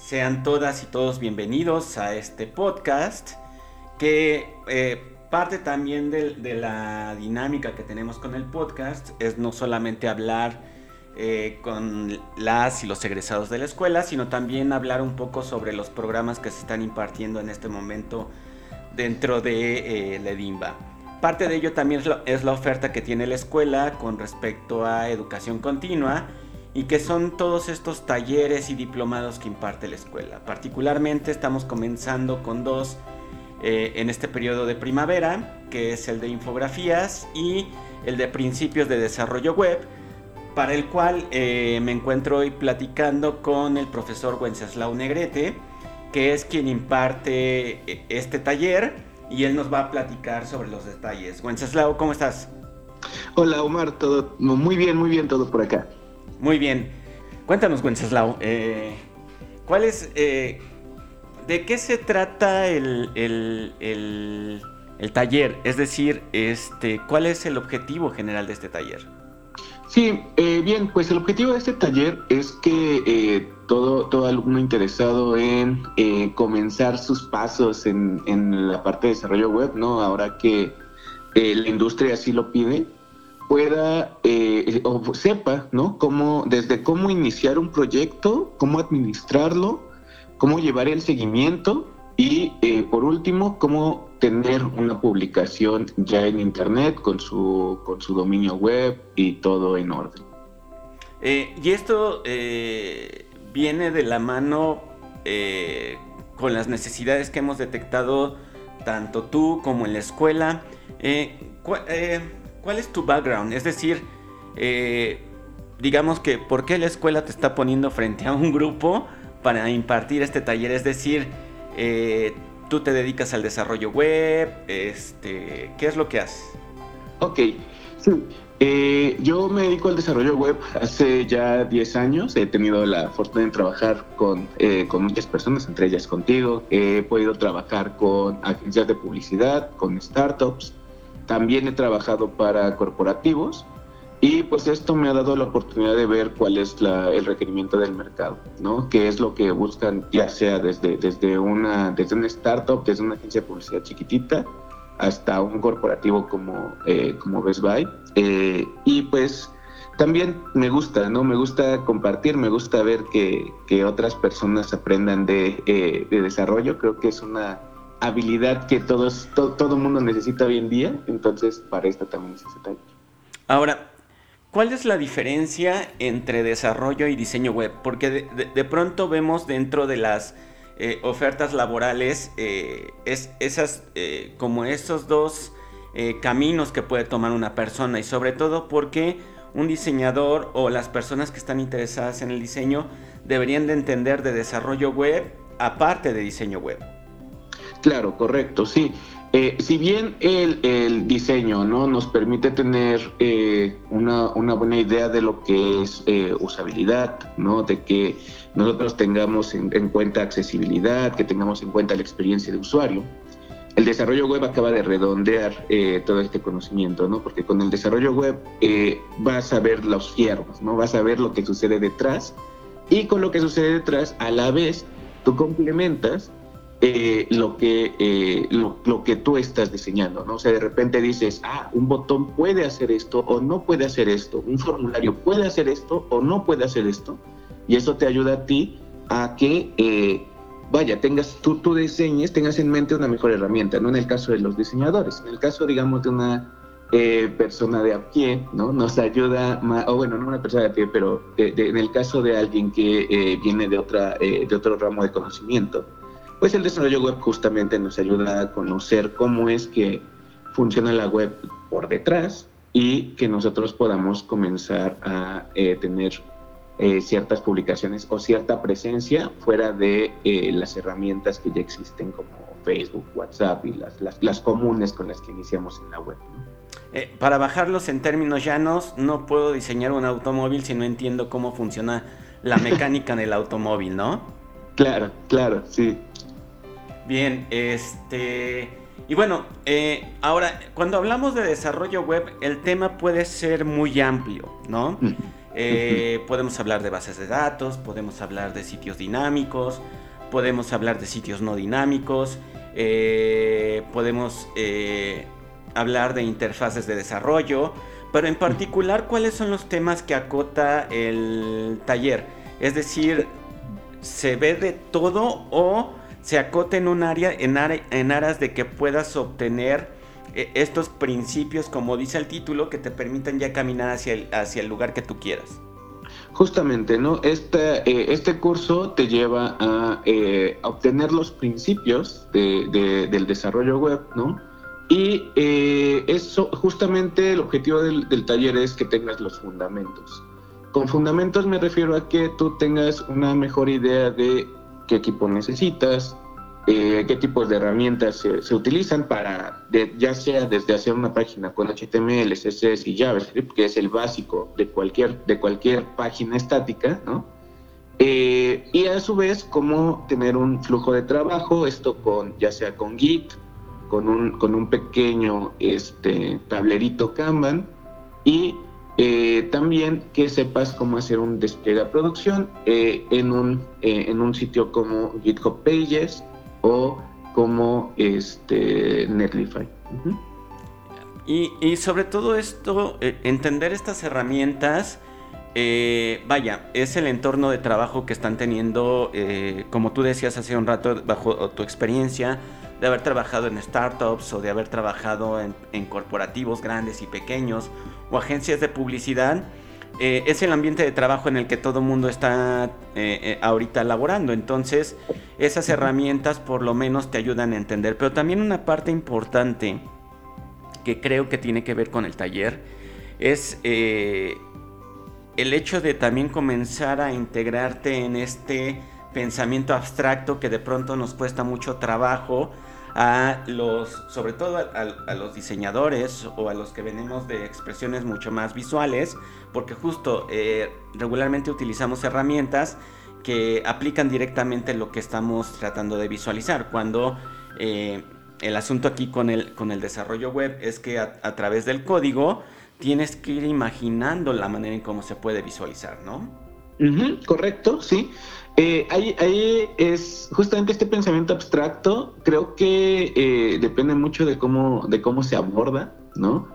sean todas y todos bienvenidos a este podcast que eh, parte también de, la dinámica que tenemos con el podcast es no solamente hablar eh, con las y los egresados de la escuela, sino también hablar un poco sobre los programas que se están impartiendo en este momento dentro de eh, la EDIMBA. Parte de ello también es la oferta que tiene la escuela con respecto a educación continua y que son todos estos talleres y diplomados que imparte la escuela. Particularmente estamos comenzando con dos eh, en este periodo de primavera, que es el de infografías y el de principios de desarrollo web, para el cual eh, me encuentro hoy platicando con el profesor Wenceslao Negrete, que es quien imparte eh, este taller y él nos va a platicar sobre los detalles. Wenceslao, ¿cómo estás? Hola Omar, todo muy bien, muy bien todo por acá. Muy bien. Cuéntanos, Wenceslao, eh, ¿cuál es, eh, de qué se trata el, taller? Es decir, este, ¿cuál es el objetivo general de este taller? Sí, eh, bien, pues el objetivo de este taller es que todo, todo alumno interesado en comenzar sus pasos en, en, la parte de desarrollo web, ¿no? Ahora que la industria así lo pide, pueda eh, o sepa, ¿no? Cómo, desde cómo iniciar un proyecto, cómo administrarlo, cómo llevar el seguimiento y, eh, por último, cómo tener una publicación ya en Internet con su, con su dominio web y todo en orden. Eh, y esto viene de la mano con las necesidades que hemos detectado tanto tú como en la escuela. ¿Cuál es tu background? Es decir, eh, digamos que, ¿por qué la escuela te está poniendo frente a un grupo para impartir este taller? Es decir, eh, tú te dedicas al desarrollo web, este, ¿qué es lo que haces? Ok, sí. Eh, yo me dedico al desarrollo web hace ya 10 años. He tenido la fortuna de trabajar con, con muchas personas, entre ellas contigo. He podido trabajar con agencias de publicidad, con startups, también he trabajado para corporativos y pues esto me ha dado la oportunidad de ver cuál es el requerimiento del mercado, ¿no? Qué es lo que buscan, ya sea desde, desde, una, desde una startup, desde una agencia de publicidad chiquitita, hasta un corporativo como, eh, como Best Buy. Eh, y pues también me gusta, ¿no? Me gusta compartir, me gusta ver que, que otras personas aprendan de, eh, de desarrollo. Creo que es una habilidad que todos, todo el mundo necesita hoy en día, entonces para esto también necesita. Ahora, ¿cuál es la diferencia entre desarrollo y diseño web? Porque de, pronto vemos dentro de las eh, ofertas laborales eh, es, esas, eh, como esos dos caminos que puede tomar una persona y sobre todo porque un diseñador o las personas que están interesadas en el diseño deberían de entender de desarrollo web aparte de diseño web. Claro, correcto, sí. Eh, si bien el, diseño ¿no? nos permite tener eh, una, buena idea de lo que es eh, usabilidad, ¿no? de que nosotros tengamos en, cuenta accesibilidad, que tengamos en cuenta la experiencia de usuario, el desarrollo web acaba de redondear todo este conocimiento, ¿no? porque con el desarrollo web vas a ver los fierros, ¿no? vas a ver lo que sucede detrás y con lo que sucede detrás a la vez tú complementas eh, lo, que, eh, lo, que tú estás diseñando, ¿no? O sea, de repente dices, ah, un botón puede hacer esto o no puede hacer esto, un formulario puede hacer esto o no puede hacer esto, y eso te ayuda a ti a que, eh, vaya, tengas, tú, tú diseñes, tengas en mente una mejor herramienta, no en el caso de los diseñadores, en el caso, digamos, de una persona de a pie, ¿no? Nos ayuda, o bueno, no una persona de a pie, pero en el caso de alguien que viene de, otra, de otro ramo de conocimiento, pues el desarrollo web justamente nos ayuda a conocer cómo es que funciona la web por detrás y que nosotros podamos comenzar a eh, tener eh, ciertas publicaciones o cierta presencia fuera de eh, las herramientas que ya existen como Facebook, WhatsApp y las, las, comunes con las que iniciamos en la web. para bajarlos en términos llanos, no puedo diseñar un automóvil si no entiendo cómo funciona la mecánica en el automóvil, ¿no? Claro, claro, sí. Bien, este... Y bueno, eh, ahora, cuando hablamos de desarrollo web, el tema puede ser muy amplio, ¿no? Mm. Eh, podemos hablar de bases de datos, podemos hablar de sitios dinámicos, podemos hablar de sitios no dinámicos, eh, podemos hablar de interfaces de desarrollo, pero en particular, ¿cuáles son los temas que acota el taller? Es decir, ¿se ve de todo o se acota en un área, en, en aras de que puedas obtener eh, estos principios, como dice el título, que te permitan ya caminar hacia el, hacia el lugar que tú quieras? Justamente, ¿no? Este, este curso te lleva a, eh, obtener los principios del desarrollo web, ¿no? Y eso, justamente el objetivo del taller es que tengas los fundamentos. Con fundamentos me refiero a que tú tengas una mejor idea de qué equipo necesitas, eh, qué tipos de herramientas se, utilizan para, ya sea desde hacer una página con HTML, CSS y JavaScript, que es el básico de cualquier, de cualquier página estática, ¿no? Eh, y a su vez, cómo tener un flujo de trabajo, esto con, ya sea con Git, con un, con un pequeño este, tablerito Kanban, y eh, también que sepas cómo hacer un despliegue a producción en, un, en un sitio como GitHub Pages, o como este, Netlify. y, sobre todo esto, eh, entender estas herramientas, eh, vaya, es el entorno de trabajo que están teniendo, eh, como tú decías hace un rato, bajo tu experiencia, de haber trabajado en startups o de haber trabajado en corporativos grandes y pequeños o agencias de publicidad eh, es el ambiente de trabajo en el que todo el mundo está eh, eh, ahorita laborando. Entonces, esas herramientas por lo menos te ayudan a entender. Pero también una parte importante que creo que tiene que ver con el taller es el hecho de también comenzar a integrarte en este pensamiento abstracto que de pronto nos cuesta mucho trabajo a los, sobre todo a, los diseñadores o a los que venimos de expresiones mucho más visuales, porque justo eh, regularmente utilizamos herramientas que aplican directamente lo que estamos tratando de visualizar, cuando eh, el asunto aquí con el, con el desarrollo web es que a, través del código tienes que ir imaginando la manera en cómo se puede visualizar, ¿no? Correcto, sí. Eh, ahí, es justamente este pensamiento abstracto, creo que eh, depende mucho de cómo, de cómo se aborda, ¿no?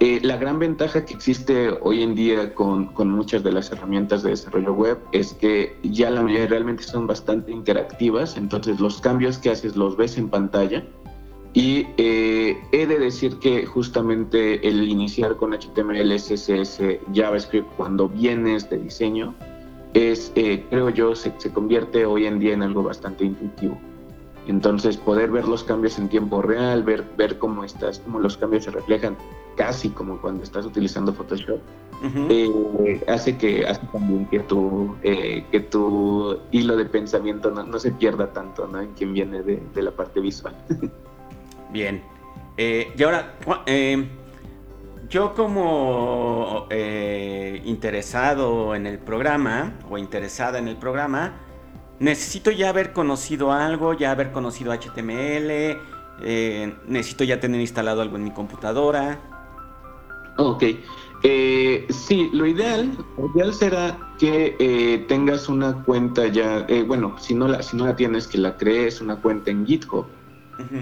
Eh, la gran ventaja que existe hoy en día con, muchas de las herramientas de desarrollo web es que ya la mayoría realmente son bastante interactivas, entonces los cambios que haces los ves en pantalla. Y he de decir que justamente el iniciar con HTML, CSS, JavaScript cuando vienes de diseño, es, eh, creo yo, se, convierte hoy en día en algo bastante intuitivo. Entonces, poder ver los cambios en tiempo real, ver, ver cómo, estás, cómo los cambios se reflejan, casi como cuando estás utilizando Photoshop, eh, hace, que, hace también que tu, eh, que tu hilo de pensamiento no, se pierda tanto ¿no? en quien viene de, de la parte visual. Bien. y ahora, yo como eh, interesado en el programa o interesada en el programa, necesito ya haber conocido algo, ya haber conocido HTML, eh, necesito ya tener instalado algo en mi computadora. Ok. Eh, sí, lo ideal, lo ideal será que tengas una cuenta ya, bueno, si no, la, si no la tienes, que la crees, una cuenta en GitHub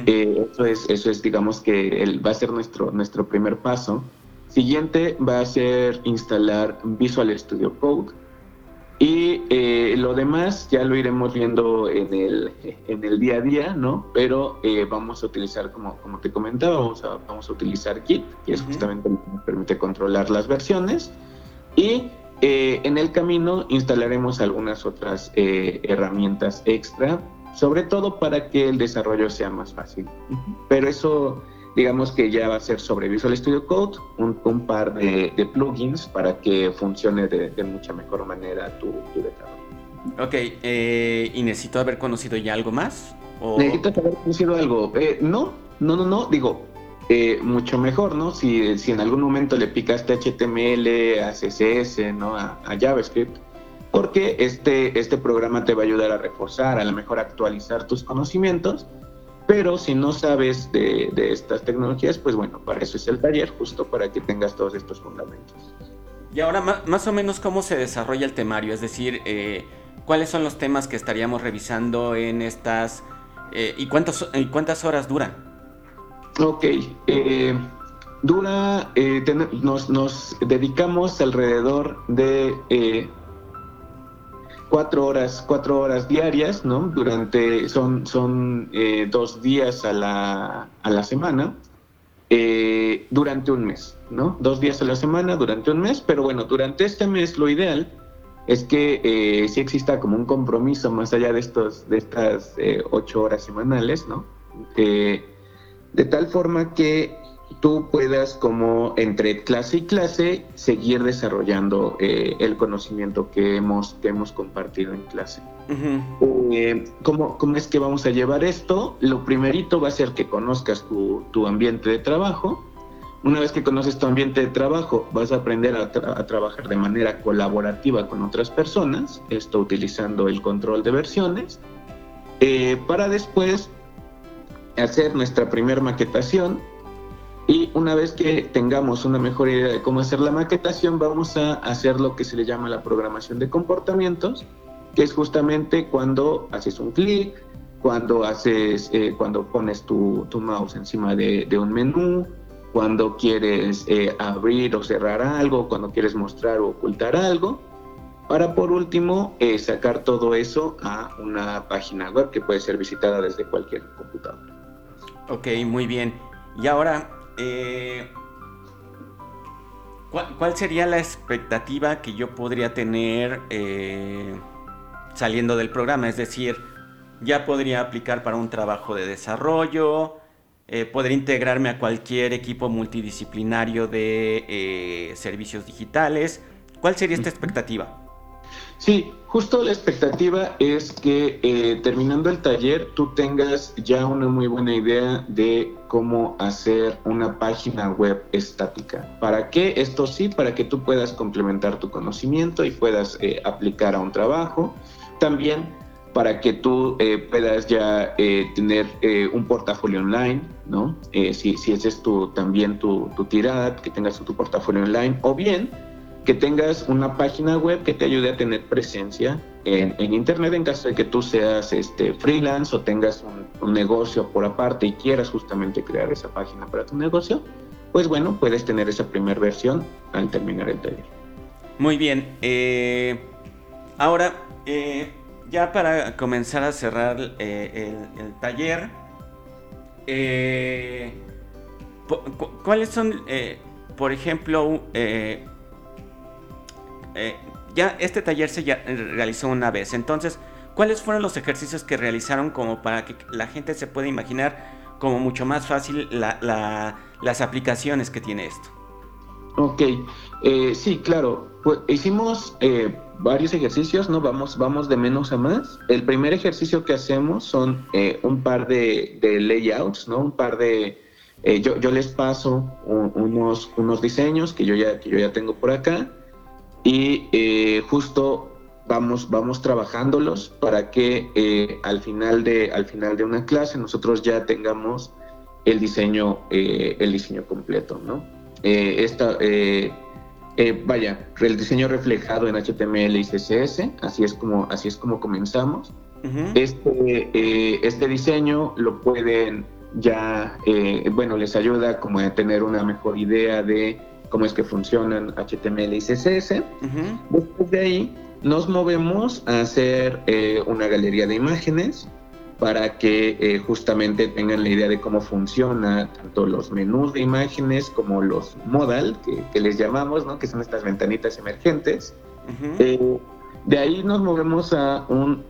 eh, eso, es, eso es, digamos que el, va a ser nuestro, nuestro primer paso. Siguiente va a ser instalar Visual Studio Code. Y eh, lo demás ya lo iremos viendo en el, en el día a día, ¿no? Pero eh, vamos a utilizar, como, como te comentaba, vamos a, vamos a utilizar Git, que es justamente lo que nos permite controlar las versiones. Y en el camino instalaremos algunas otras herramientas extra sobre todo para que el desarrollo sea más fácil. Pero eso, digamos que ya va a ser sobre Visual Studio Code, un, par de, plugins para que funcione de, mucha mejor manera tu, desarrollo. Ok, eh, ¿y necesito haber conocido ya algo más? ¿o? ¿Necesitas haber conocido algo? Eh, no, no, no, no, digo, eh, mucho mejor, ¿no? Si, si en algún momento le picaste HTML, a CSS, ¿no? a JavaScript, porque este, este programa te va a ayudar a reforzar, a lo mejor actualizar tus conocimientos, pero si no sabes de, de, estas tecnologías, pues bueno, para eso es el taller, justo para que tengas todos estos fundamentos. Y ahora más o menos cómo se desarrolla el temario, es decir, eh, cuáles son los temas que estaríamos revisando en estas eh, y, cuántas, y cuántas horas duran. Ok, eh, dura, nos, nos, dedicamos alrededor de cuatro horas, cuatro horas diarias, ¿no? Durante, son, son dos días a la, a la semana. Eh, durante un mes, ¿no? Dos días a la semana durante un mes, pero bueno, durante este mes lo ideal es que eh, sí exista como un compromiso más allá de, estos, de estas eh, ocho horas semanales, ¿no? de tal forma que tú puedas como entre clase y clase seguir desarrollando eh, el conocimiento que hemos, que hemos compartido en clase. Eh, ¿cómo, es que vamos a llevar esto? Lo primerito va a ser que conozcas tu, ambiente de trabajo. Una vez que conoces tu ambiente de trabajo, vas a aprender a, trabajar de manera colaborativa con otras personas, esto utilizando el control de versiones, eh, para después hacer nuestra primera maquetación y una vez que tengamos una mejor idea de cómo hacer la maquetación, vamos a hacer lo que se le llama la programación de comportamientos, que es justamente cuando haces un clic, cuando haces, eh, cuando pones tu, mouse encima de, un menú, cuando quieres eh, abrir o cerrar algo, cuando quieres mostrar o ocultar algo, para por último eh, sacar todo eso a una página web que puede ser visitada desde cualquier computadora. Ok, muy bien. Y ahora eh, ¿cuál, sería la expectativa que yo podría tener eh, saliendo del programa? Es decir, ya podría aplicar para un trabajo de desarrollo, eh, podría integrarme a cualquier equipo multidisciplinario de servicios digitales. ¿Cuál sería esta expectativa? Sí, justo la expectativa es que eh, terminando el taller tú tengas ya una muy buena idea de cómo hacer una página web estática. ¿Para qué? Esto sí, para que tú puedas complementar tu conocimiento y puedas eh, aplicar a un trabajo. También para que tú eh, puedas ya tener un portafolio online, ¿no? si, si ese es tu, también tu tirada, que tengas tu portafolio online, o bien que tengas una página web que te ayude a tener presencia en, Internet en caso de que tú seas este, freelance o tengas un, negocio por aparte y quieras justamente crear esa página para tu negocio, pues bueno, puedes tener esa primera versión al terminar el taller. Muy bien. Eh, ahora, eh, ya para comenzar a cerrar eh, el, taller, ¿cuáles son, por ejemplo, eh, ya este taller se realizó una vez. Entonces, ¿cuáles fueron los ejercicios que realizaron como para que la gente se pueda imaginar como mucho más fácil las aplicaciones que tiene esto? Ok, eh, sí, claro. Pues hicimos eh, varios ejercicios, ¿no? Vamos, vamos de menos a más. El primer ejercicio que hacemos son un par de, layouts, ¿no? Un par de... yo, yo les paso unos, unos diseños que yo, ya, que yo ya tengo por acá y eh, justo vamos, vamos trabajándolos para que eh, al, final de, al final de una clase nosotros ya tengamos el diseño, eh, el diseño completo, ¿no? esta, vaya, el diseño reflejado en HTML y CSS, así es como, así es como comenzamos. este, este diseño lo pueden ya, bueno, les ayuda como a tener una mejor idea de cómo es que funcionan HTML y CSS. Después de ahí nos movemos a hacer eh, una galería de imágenes para que eh, justamente tengan la idea de cómo funciona tanto los menús de imágenes como los modal, que, les llamamos, ¿no? que son estas ventanitas emergentes. Eh, de ahí nos movemos a un,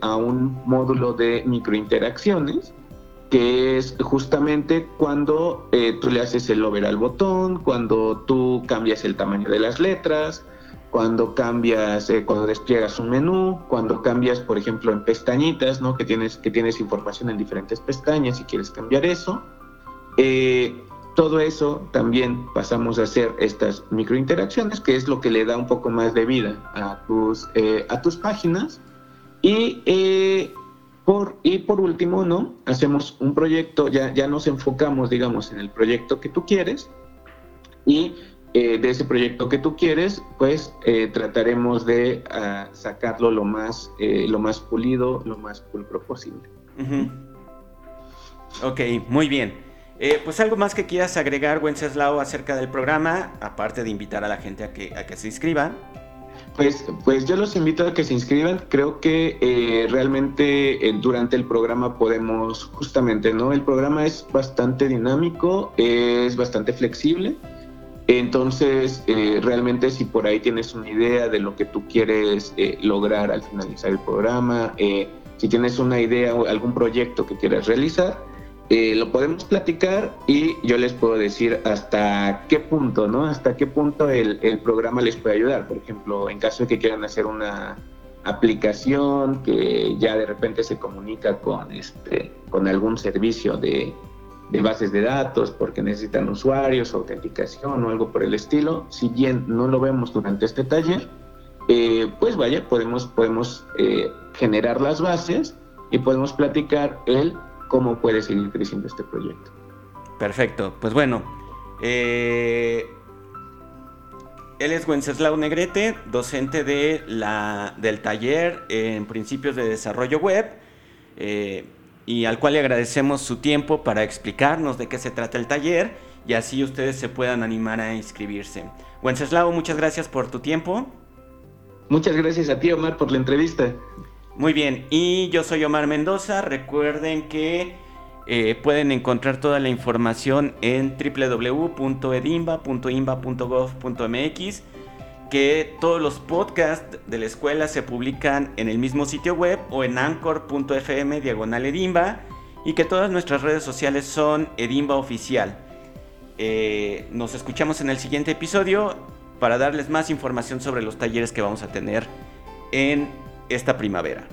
a un módulo de microinteracciones, que es justamente cuando eh, tú le haces el over al botón, cuando tú cambias el tamaño de las letras, cuando cambias, eh, cuando despliegas un menú, cuando cambias, por ejemplo, en pestañitas, ¿no? Que tienes, que tienes información en diferentes pestañas y quieres cambiar eso. Eh, todo eso también pasamos a hacer estas microinteracciones, que es lo que le da un poco más de vida a tus, a tus páginas. Y por, y por último, ¿no? Hacemos un proyecto, ya, ya nos enfocamos, digamos, en el proyecto que tú quieres y eh, de ese proyecto que tú quieres, pues eh, trataremos de ah, sacarlo lo más, eh, lo más pulido, lo más pulcro posible. Ok, muy bien. pues algo más que quieras agregar, Wenceslao, acerca del programa, aparte de invitar a la gente a que, a que se inscriba. Pues, pues yo los invito a que se inscriban. Creo que realmente durante el programa podemos, justamente, ¿no? El programa es bastante dinámico, es bastante flexible. Entonces, eh, realmente si por ahí tienes una idea de lo que tú quieres eh, lograr al finalizar el programa, eh, si tienes una idea o algún proyecto que quieras realizar, lo podemos platicar y yo les puedo decir hasta qué punto, ¿no? Hasta qué punto el, el programa les puede ayudar. Por ejemplo, en caso de que quieran hacer una aplicación que ya de repente se comunica con, este, con algún servicio de, de bases de datos porque necesitan usuarios, autenticación o algo por el estilo. Si bien no lo vemos durante este taller, eh, pues vaya, podemos, podemos eh, generar las bases y podemos platicar el cómo puede seguir creciendo este proyecto. Perfecto, pues bueno, eh, él es Wenceslao Negrete, docente de la, del taller en principios de desarrollo web y al cual le agradecemos su tiempo para explicarnos de qué se trata el taller y así ustedes se puedan animar a inscribirse. Wenceslao, muchas gracias por tu tiempo. Muchas gracias a ti, Omar, por la entrevista. Muy bien, y yo soy Omar Mendoza. Recuerden que eh, pueden encontrar toda la información en www.edimba.imba.gov.mx que todos los podcasts de la escuela se publican en el mismo sitio web o en anchor.fm diagonal edimba y que todas nuestras redes sociales son edimba oficial. Eh, nos escuchamos en el siguiente episodio para darles más información sobre los talleres que vamos a tener en esta primavera.